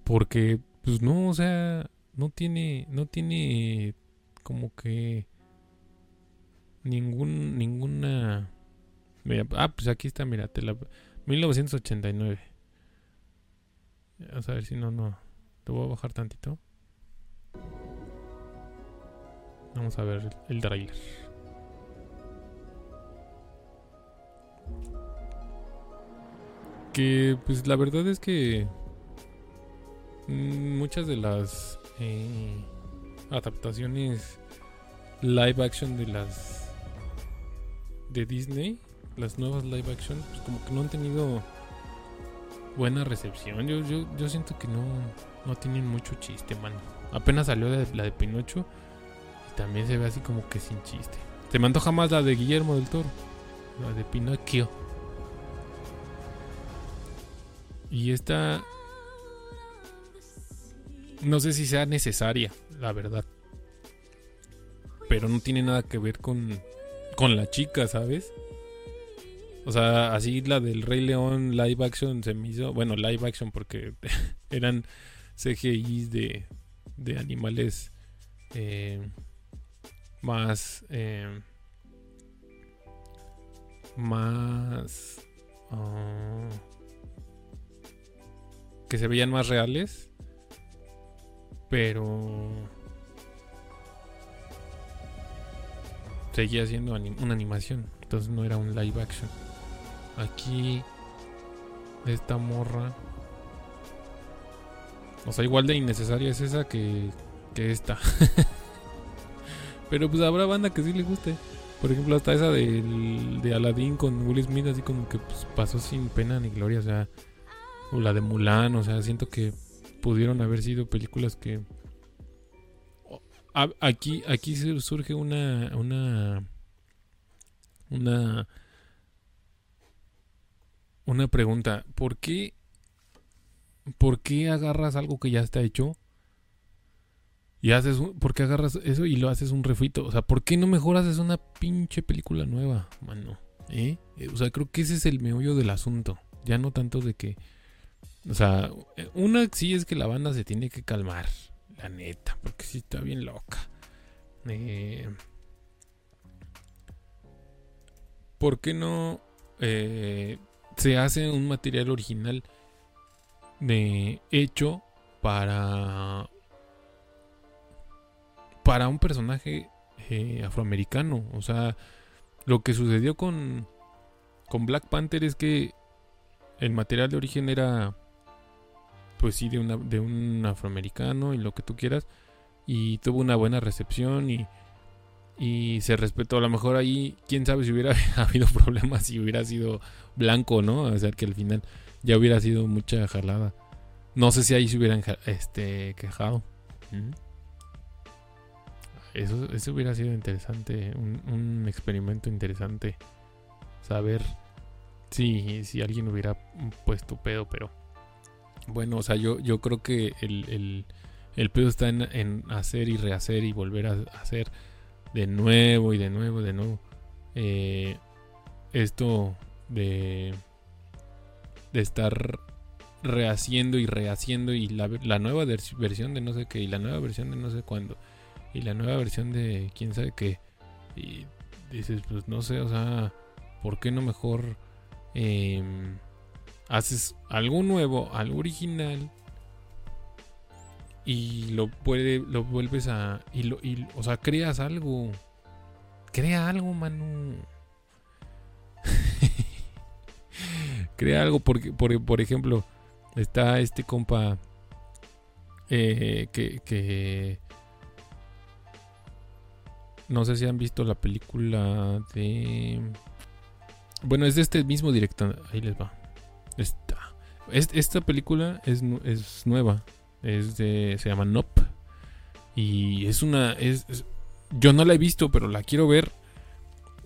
Porque, pues no, o sea, no tiene, no tiene como que ningún, ninguna... Ah, pues aquí está, mira, te la... 1989. Vamos a ver si no, no. Te voy a bajar tantito. Vamos a ver el, el trailer. Que pues la verdad es que mm, muchas de las eh, adaptaciones live action de las de Disney, las nuevas live action, pues como que no han tenido buena recepción. Yo, yo, yo siento que no, no tienen mucho chiste, man. Apenas salió la de, la de Pinocho y también se ve así como que sin chiste. Se me antoja más la de Guillermo del Toro, la de Pinocchio. Y esta no sé si sea necesaria, la verdad. Pero no tiene nada que ver con, con la chica, ¿sabes? O sea, así la del Rey León live action se me hizo. Bueno, live action porque eran CGIs de, de animales eh, más. Eh, más. Uh, que se veían más reales. Pero seguía siendo una animación. Entonces no era un live action. Aquí esta morra. O sea, igual de innecesaria es esa que, que esta. Pero pues habrá banda que sí le guste. Por ejemplo, hasta esa de, de Aladdin con Will Smith, así como que pues, pasó sin pena ni gloria. O sea, o la de Mulan, o sea, siento que pudieron haber sido películas que aquí aquí surge una una una una pregunta, ¿por qué por qué agarras algo que ya está hecho? Y haces un, ¿por qué agarras eso y lo haces un refrito? O sea, ¿por qué no mejor haces una pinche película nueva, mano? ¿Eh? O sea, creo que ese es el meollo del asunto. Ya no tanto de que o sea, una sí es que la banda se tiene que calmar, la neta, porque sí está bien loca. Eh, ¿Por qué no eh, se hace un material original de hecho para para un personaje eh, afroamericano? O sea, lo que sucedió con con Black Panther es que el material de origen era pues sí, de, una, de un afroamericano y lo que tú quieras. Y tuvo una buena recepción y, y se respetó. A lo mejor ahí, quién sabe si hubiera habido problemas, si hubiera sido blanco, ¿no? O sea, que al final ya hubiera sido mucha jalada. No sé si ahí se hubieran este, quejado. Eso, eso hubiera sido interesante, un, un experimento interesante. Saber si, si alguien hubiera puesto pedo, pero bueno, o sea, yo, yo creo que el, el, pedo está en, hacer y rehacer y volver a hacer de nuevo y de nuevo de nuevo. Eh, esto de, de estar rehaciendo y rehaciendo y la, nueva versión de no sé qué y la nueva versión de no sé cuándo y la nueva versión de quién sabe qué. Y dices, pues no sé, o sea, ¿por qué no mejor... Eh, haces algo nuevo, algo original y lo puede lo vuelves a y lo y, o sea, creas algo. Crea algo, mano. crea algo. Porque, por, por ejemplo, está este compa eh, que, que no sé si han visto la película de. Bueno, es de este mismo director. Ahí les va. Esta, esta película es, es nueva. Es de, se llama Nope. Y es una. Es, yo no la he visto, pero la quiero ver.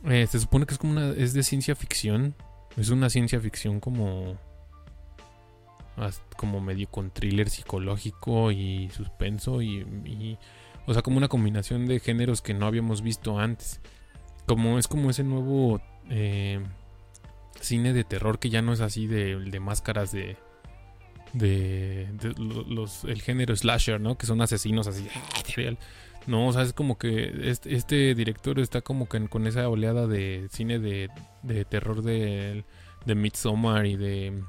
Eh, se supone que es como una. Es de ciencia ficción. Es una ciencia ficción como. Como medio con thriller psicológico y suspenso. y o sea, como una combinación de géneros que no habíamos visto antes. Como es como ese nuevo eh, cine de terror que ya no es así de, máscaras de, de, los, el género slasher, ¿no? Que son asesinos así. No, o sea, es como que este, este director está como que con esa oleada de cine de, de terror de, de Midsommar y de,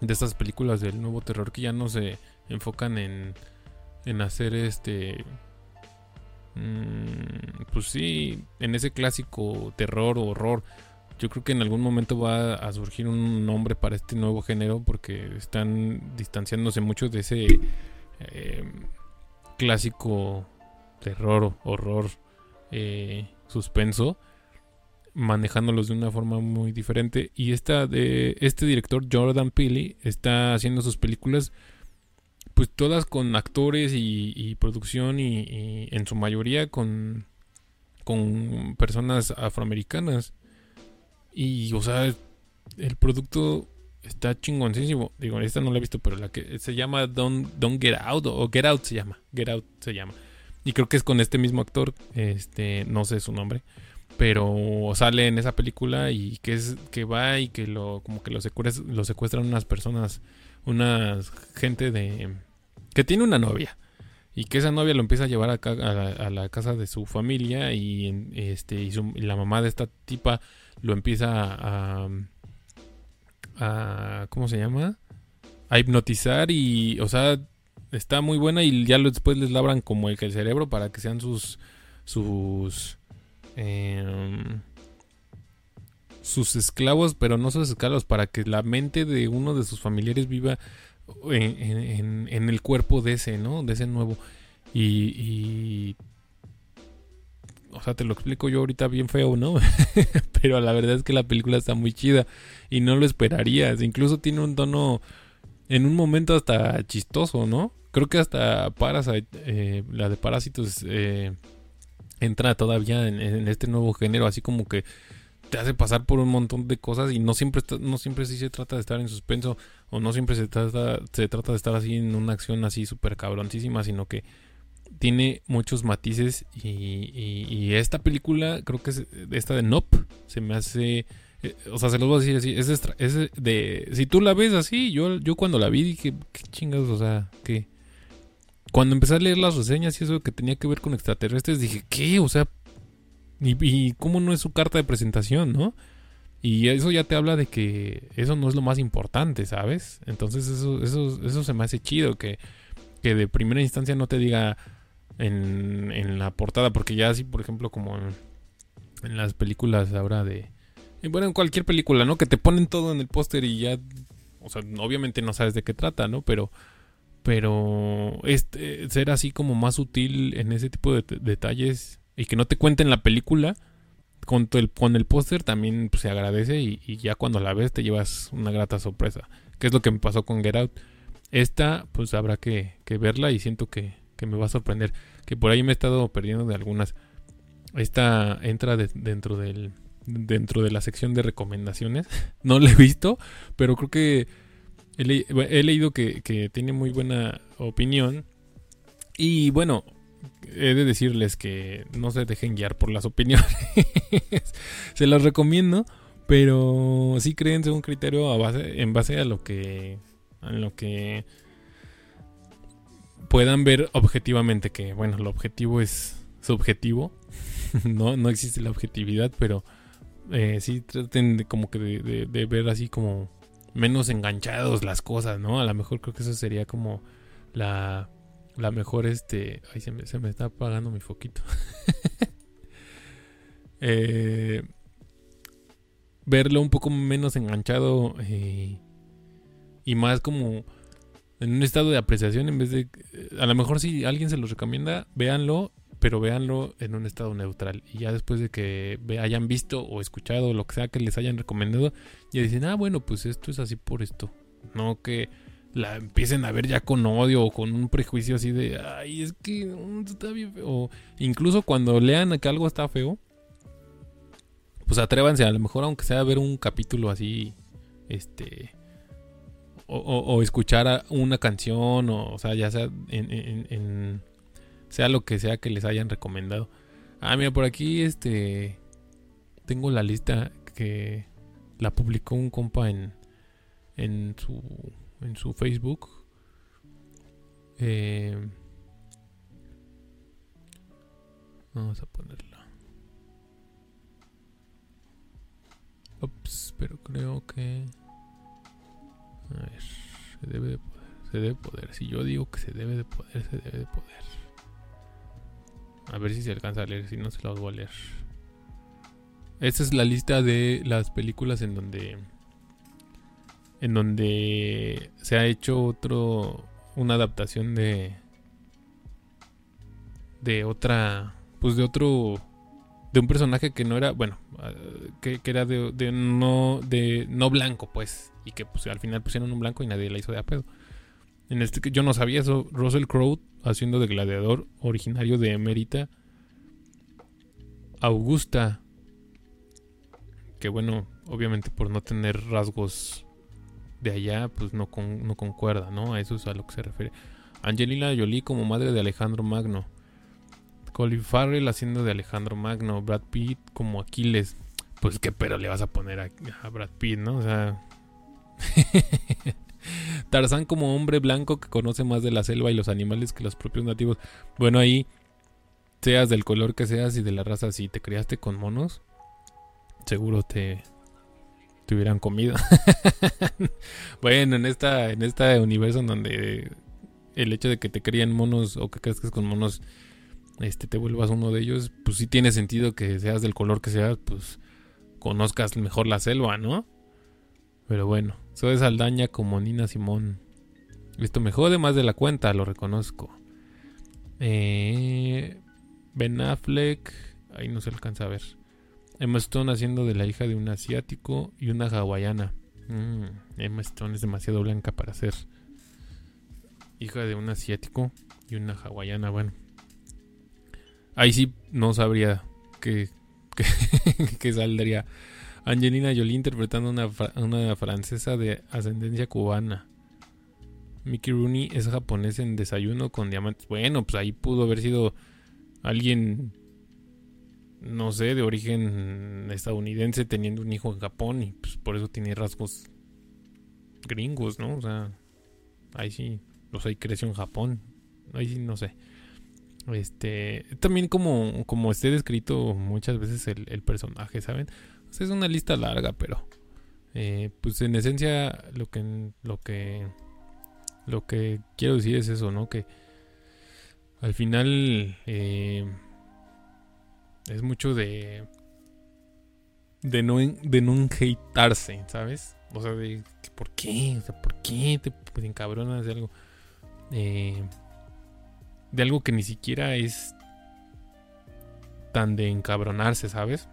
de estas películas del nuevo terror que ya no se enfocan en, en hacer este Mm, pues sí, en ese clásico terror o horror, yo creo que en algún momento va a surgir un nombre para este nuevo género porque están distanciándose mucho de ese em, clásico terror, horror, eh, suspenso, manejándolos de una forma muy diferente. Y esta de este director Jordan Peele está haciendo sus películas pues todas con actores y, producción y, en su mayoría con, con personas afroamericanas. Y, o sea, el producto está chingoncísimo. Digo, esta no la he visto, pero la que se llama Don't, Don't Get Out o Get Out se llama. Get Out se llama. Y creo que es con este mismo actor, este, no sé su nombre, pero sale en esa película y que es que va y que lo como que lo, secuestran, lo secuestran unas personas una gente de que tiene una novia y que esa novia lo empieza a llevar a, la, casa de su familia y este y, la mamá de esta tipa lo empieza a, ¿cómo se llama? a hipnotizar y o sea está muy buena y ya después les labran como el el cerebro para que sean sus sus em, sus esclavos, pero no sus esclavos, para que la mente de uno de sus familiares viva en, el cuerpo de ese, ¿no? De ese nuevo. Y, O sea, te lo explico yo ahorita bien feo, ¿no? pero la verdad es que la película está muy chida y no lo esperarías. Incluso tiene un tono, en un momento hasta chistoso, ¿no? Creo que hasta Parasite, eh, la de Parásitos, eh, entra todavía en, este nuevo género, así como que te hace pasar por un montón de cosas y no siempre no siempre sí se trata de estar en suspenso o no siempre se trata de estar así en una acción así súper cabroncísima sino que tiene muchos matices y, esta película creo que es esta de Nope se me hace eh, o sea se los voy a decir así es, es, de si tú la ves así yo yo cuando la vi dije qué chingados o sea qué cuando empecé a leer las reseñas y eso que tenía que ver con extraterrestres dije qué o sea y, cómo no es su carta de presentación, ¿no? Y eso ya te habla de que eso no es lo más importante, ¿sabes? Entonces eso, eso, eso se me hace chido, que, que de primera instancia no te diga en, en la portada, porque ya así, por ejemplo, como en, las películas ahora de... Bueno, en cualquier película, ¿no? Que te ponen todo en el póster y ya... O sea, obviamente no sabes de qué trata, ¿no? Pero... Pero este, ser así como más sutil en ese tipo de detalles y que no te cuenten la película con, el, con el póster también pues, se agradece y, ya cuando la ves te llevas una grata sorpresa. Que es lo que me pasó con Get Out. Esta pues habrá que, verla y siento que, me va a sorprender. Que por ahí me he estado perdiendo de algunas. Esta entra dentro del dentro de la sección de recomendaciones. no la he visto, pero creo que he, leído que, que tiene muy buena opinión. Y bueno, he de decirles que no se dejen guiar por las opiniones. se las recomiendo, pero sí créense un criterio en base a lo que a lo que puedan ver objetivamente que bueno, el objetivo es subjetivo. no no existe la objetividad, pero eh, sí traten de, como que de ver así como menos enganchados las cosas, ¿no? A lo mejor creo que eso sería como la la mejor, este. Ay, se me, se me está apagando mi foquito. eh, verlo un poco menos enganchado eh, y más como en un estado de apreciación en vez de... Eh, a lo mejor si alguien se los recomienda, véanlo, pero véanlo en un estado neutral. Y ya después de que hayan visto o escuchado lo que sea que les hayan recomendado, ya dicen, ah, bueno, pues esto es así por esto. No que la empiecen a ver ya con odio o con un prejuicio así de, ay, es que mm, está bien feo. O incluso cuando lean que algo está feo, pues atrévanse a lo mejor aunque sea ver un capítulo así, este, o, escuchar una canción, o, o, sea, ya sea en, sea lo que sea que les hayan recomendado. Ah, mira, por aquí, este, tengo la lista que la publicó un compa en, en su, en su Facebook. Eh, vamos a ponerla. Ups, pero creo que... A ver, se debe de poder, se debe poder. Si yo digo que se debe de poder, se debe de poder. A ver si se alcanza a leer, si no se los voy a leer. Esta es la lista de las películas en donde en donde se ha hecho otro una adaptación de de otra pues de otro de un personaje que no era, bueno, ah, que, era de, no de no blanco, pues, y que pues al final pusieron un blanco y nadie la hizo de a pedo. En este yo no sabía eso, Russell Crowe haciendo de gladiador originario de Emérita Augusta que bueno, obviamente por no tener rasgos de allá, pues no, no concuerda, ¿no? A eso es a lo que se refiere. Angelina Jolie como madre de Alejandro Magno. Colin Farrell haciendo de Alejandro Magno, Brad Pitt como Aquiles. Pues qué pero le vas a poner a, Brad Pitt, ¿no? O sea... Tarzán como hombre blanco que conoce más de la selva y los animales que los propios nativos. Bueno, ahí, seas del color que seas y de la raza, si te criaste con monos, seguro te, te hubieran comido. bueno, en esta, en este universo en donde el hecho de que te crían monos o que crezcas con monos este, te vuelvas uno de ellos, pues sí tiene sentido que seas del color que seas, pues conozcas mejor la selva, ¿no? Pero bueno, soy Saldaña como Nina Simón. Esto me jode más de la cuenta, lo reconozco. Eh, ben Affleck, ahí no se alcanza a ver. Emma Stone haciendo de la hija de un asiático y una hawaiana. Mm, Emma Stone es demasiado blanca para ser hija de un asiático y una hawaiana. Bueno, Ahí sí no sabría que, que, saldría. Angelina Jolie interpretando una, una francesa de ascendencia cubana. Mickey Rooney es japonés en desayuno con diamantes. Bueno, pues ahí pudo haber sido alguien, no sé, de origen estadounidense teniendo un hijo en Japón y pues por eso tiene rasgos gringos, ¿no? O sea, ahí sí, los hay creció en Japón. Ahí sí, no sé. Este, también como, como esté descrito muchas veces el, personaje, ¿saben? es una lista larga, pero eh, pues en esencia lo que, lo que, lo que quiero decir es eso, ¿no? Que al final eh, es mucho de, de no, de no hatearse, ¿sabes? O sea, de ¿por qué? O sea, ¿por qué te pues, encabronas de algo? Eh, de algo que ni siquiera es tan de encabronarse, ¿sabes?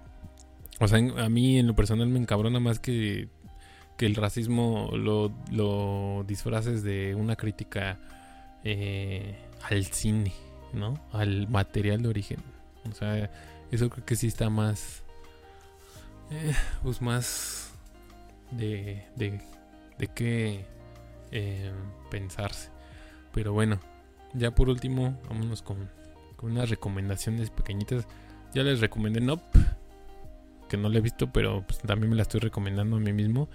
O sea, a mí en lo personal me encabrona más que, que el racismo lo, lo, disfraces de una crítica eh, al cine, ¿no? Al material de origen. O sea, eso creo que sí está más... Eh, pues más de, de, qué eh, pensarse. Pero bueno, ya por último, vámonos con, unas recomendaciones pequeñitas. Ya les recomendé Nope, que no la he visto, pero pues, también me la estoy recomendando a mí mismo.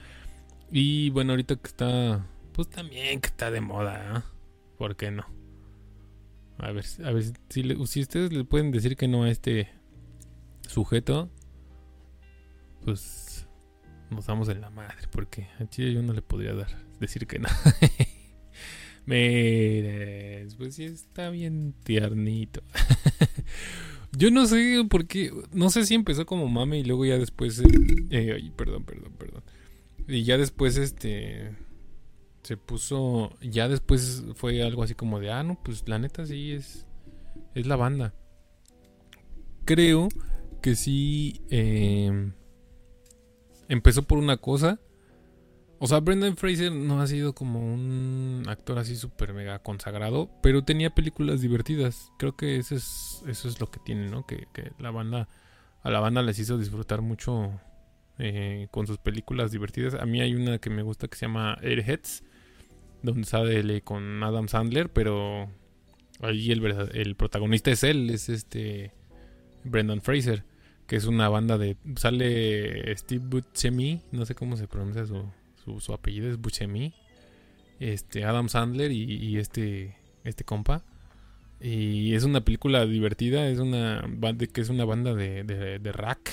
Y bueno, ahorita que está, pues también que está de moda, ¿eh? ¿por qué no? A ver, a ver si, si ustedes le pueden decir que no a este sujeto, pues nos damos en la madre, porque a Chile yo no le podría dar, decir que no. Mire, pues sí está bien tiernito. Yo no sé por qué, no sé si empezó como mame y luego ya después, eh, ay, perdón, perdón, perdón. Y ya después, este, se puso, ya después fue algo así como de, ah, no, pues la neta sí es, es la banda. Creo que sí eh, empezó por una cosa o sea, Brendan Fraser no ha sido como un actor así súper mega consagrado, pero tenía películas divertidas. Creo que eso es, eso es lo que tiene, ¿no? Que, la banda, a la banda les hizo disfrutar mucho eh, con sus películas divertidas. A mí hay una que me gusta que se llama Airheads, donde sale con Adam Sandler, pero ahí el, el protagonista es él, es este Brendan Fraser, que es una banda de... Sale Steve Buscemi, no sé cómo se pronuncia su su, apellido es Buscemi, este, Adam Sandler y, este, este compa. Y es una película divertida, es una banda que es una banda de, de, de rack.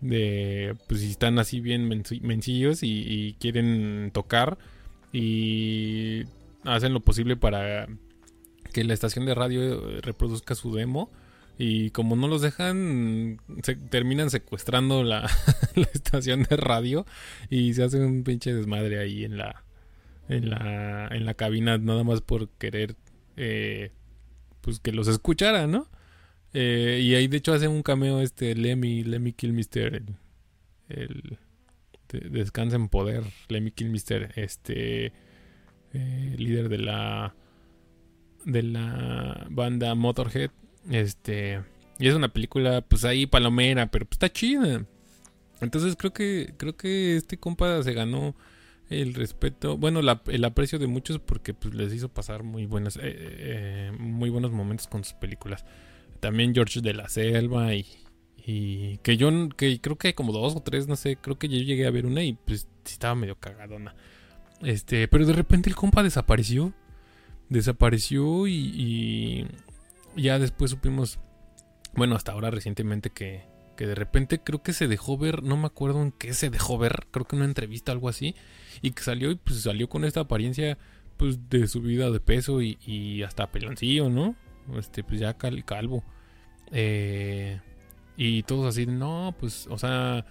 De pues si están así bien mencillos y, quieren tocar y hacen lo posible para que la estación de radio reproduzca su demo y como no los dejan, se terminan secuestrando la, estación de radio y se hace un pinche desmadre ahí en la, en la, en la cabina, nada más por querer, eh, pues que los escuchara, ¿no? Eh, y ahí de hecho hace un cameo este Lemmy, Lemmy Kilmister, el, el Descansa en Poder, Lemmy Kilmister, este eh, líder de la de la banda Motorhead este. Y es una película, pues ahí palomera, pero pues está chida. Entonces creo que, creo que este compa se ganó el respeto, bueno, el aprecio de muchos porque pues les hizo pasar muy buenas, eh, eh, muy buenos momentos con sus películas. También George de la Selva y, y que yo, que creo que hay como dos o tres, no sé, creo que yo llegué a ver una y pues estaba medio cagadona. Este, pero de repente el compa desapareció. Desapareció y ya después supimos, bueno, hasta ahora recientemente que, que de repente creo que se dejó ver, no me acuerdo en qué se dejó ver, creo que en una entrevista o algo así, y que salió y pues salió con esta apariencia pues de subida de peso y, y hasta peloncillo, ¿no? Este, pues ya calvo. Eh, y todos así, no, pues, o sea,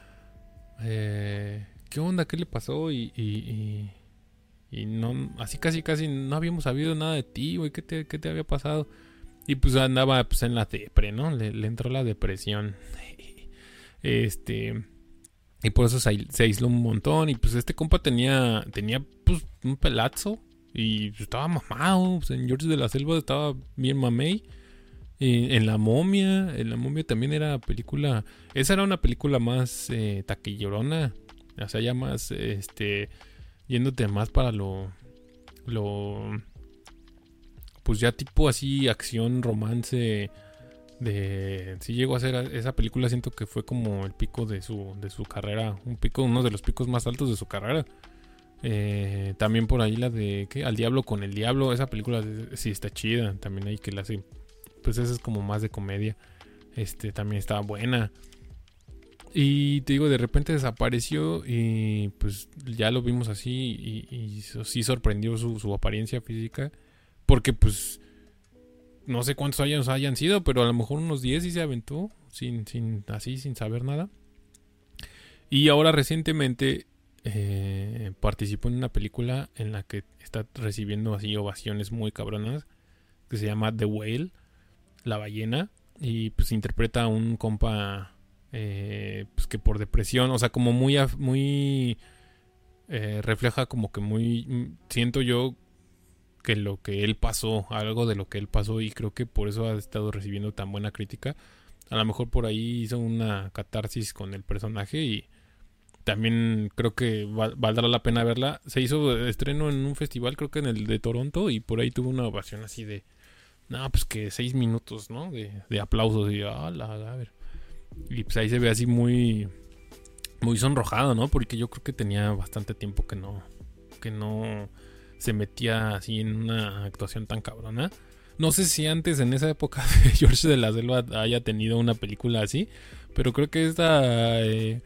eh, ¿qué onda? ¿Qué le pasó? Y, y, y, no, así casi, casi no habíamos sabido nada de ti, güey, ¿qué te, ¿qué te había pasado? Y pues andaba pues en la depre, ¿no? Le, entró la depresión. Este. Y por eso se, aisló un montón. Y pues este compa tenía. Tenía pues un pelazo. Y estaba mamado. En George de la Selva estaba bien mamey. En La Momia. En La Momia también era película. Esa era una película más eh, taquillorona. O sea, ya más. Este. Yéndote más para lo. Lo pues ya tipo así acción, romance de si llegó a ser esa película siento que fue como el pico de su de su carrera, un pico uno de los picos más altos de su carrera. Eh, también por ahí la de ¿qué? Al diablo con el diablo, esa película sí está chida, también hay que la hace pues esa es como más de comedia. Este también estaba buena. Y te digo, de repente desapareció y pues ya lo vimos así y, y sí sorprendió su apariencia física. Porque pues no sé cuántos años hayan sido, pero a lo mejor unos 10 y se aventó sin, sin así, sin saber nada. Y ahora recientemente eh, participó en una película en la que está recibiendo así ovaciones muy cabronas, que se llama The Whale, la ballena, y pues interpreta a un compa eh, pues que por depresión, o sea, como muy, muy eh, refleja como que muy, siento yo que lo que él pasó, algo de lo que él pasó y creo que por eso ha estado recibiendo tan buena crítica. A lo mejor por ahí hizo una catarsis con el personaje y también creo que valdrá la pena verla. Se hizo estreno en un festival, creo que en el de Toronto y por ahí tuvo una ovación así de, no, pues que seis minutos, ¿no? De, aplausos y, ah, a ver. Y pues ahí se ve así muy, muy sonrojado, ¿no? Porque yo creo que tenía bastante tiempo que no, que no se metía así en una actuación tan cabrona. No sé si antes en esa época George de la Selva haya tenido una película así, pero creo que esta eh,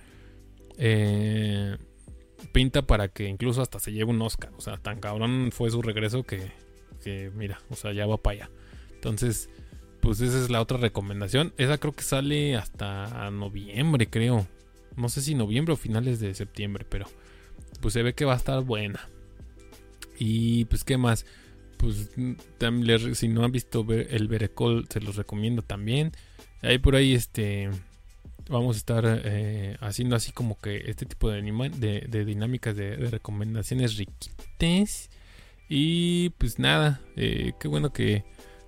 eh, pinta para que incluso hasta se lleve un Oscar. O sea, tan cabrón fue su regreso que, que mira, o sea, ya va para allá. Entonces, pues esa es la otra recomendación. Esa creo que sale hasta noviembre, creo. No sé si noviembre o finales de septiembre, pero pues se ve que va a estar buena. Y pues qué más. Pues si no han visto el Berecol, se los recomiendo también. Ahí por ahí este vamos a estar eh, haciendo así como que este tipo de, de, dinámicas de, recomendaciones riquites. Y pues nada, eh, qué bueno que,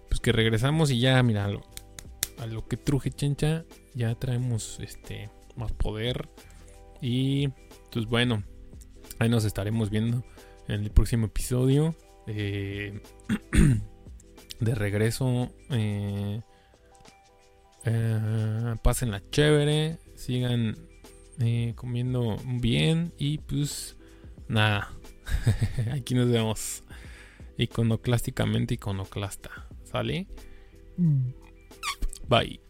pues que regresamos y ya, mira, a lo, que truje chencha, ya traemos este más poder. Y pues bueno, ahí nos estaremos viendo en el próximo episodio. Eh, de regreso. Eh, eh, pasen la chévere, sigan eh, comiendo bien y pues nada, aquí nos vemos iconoclásticamente iconoclasta, ¿sale? Mm. Bye.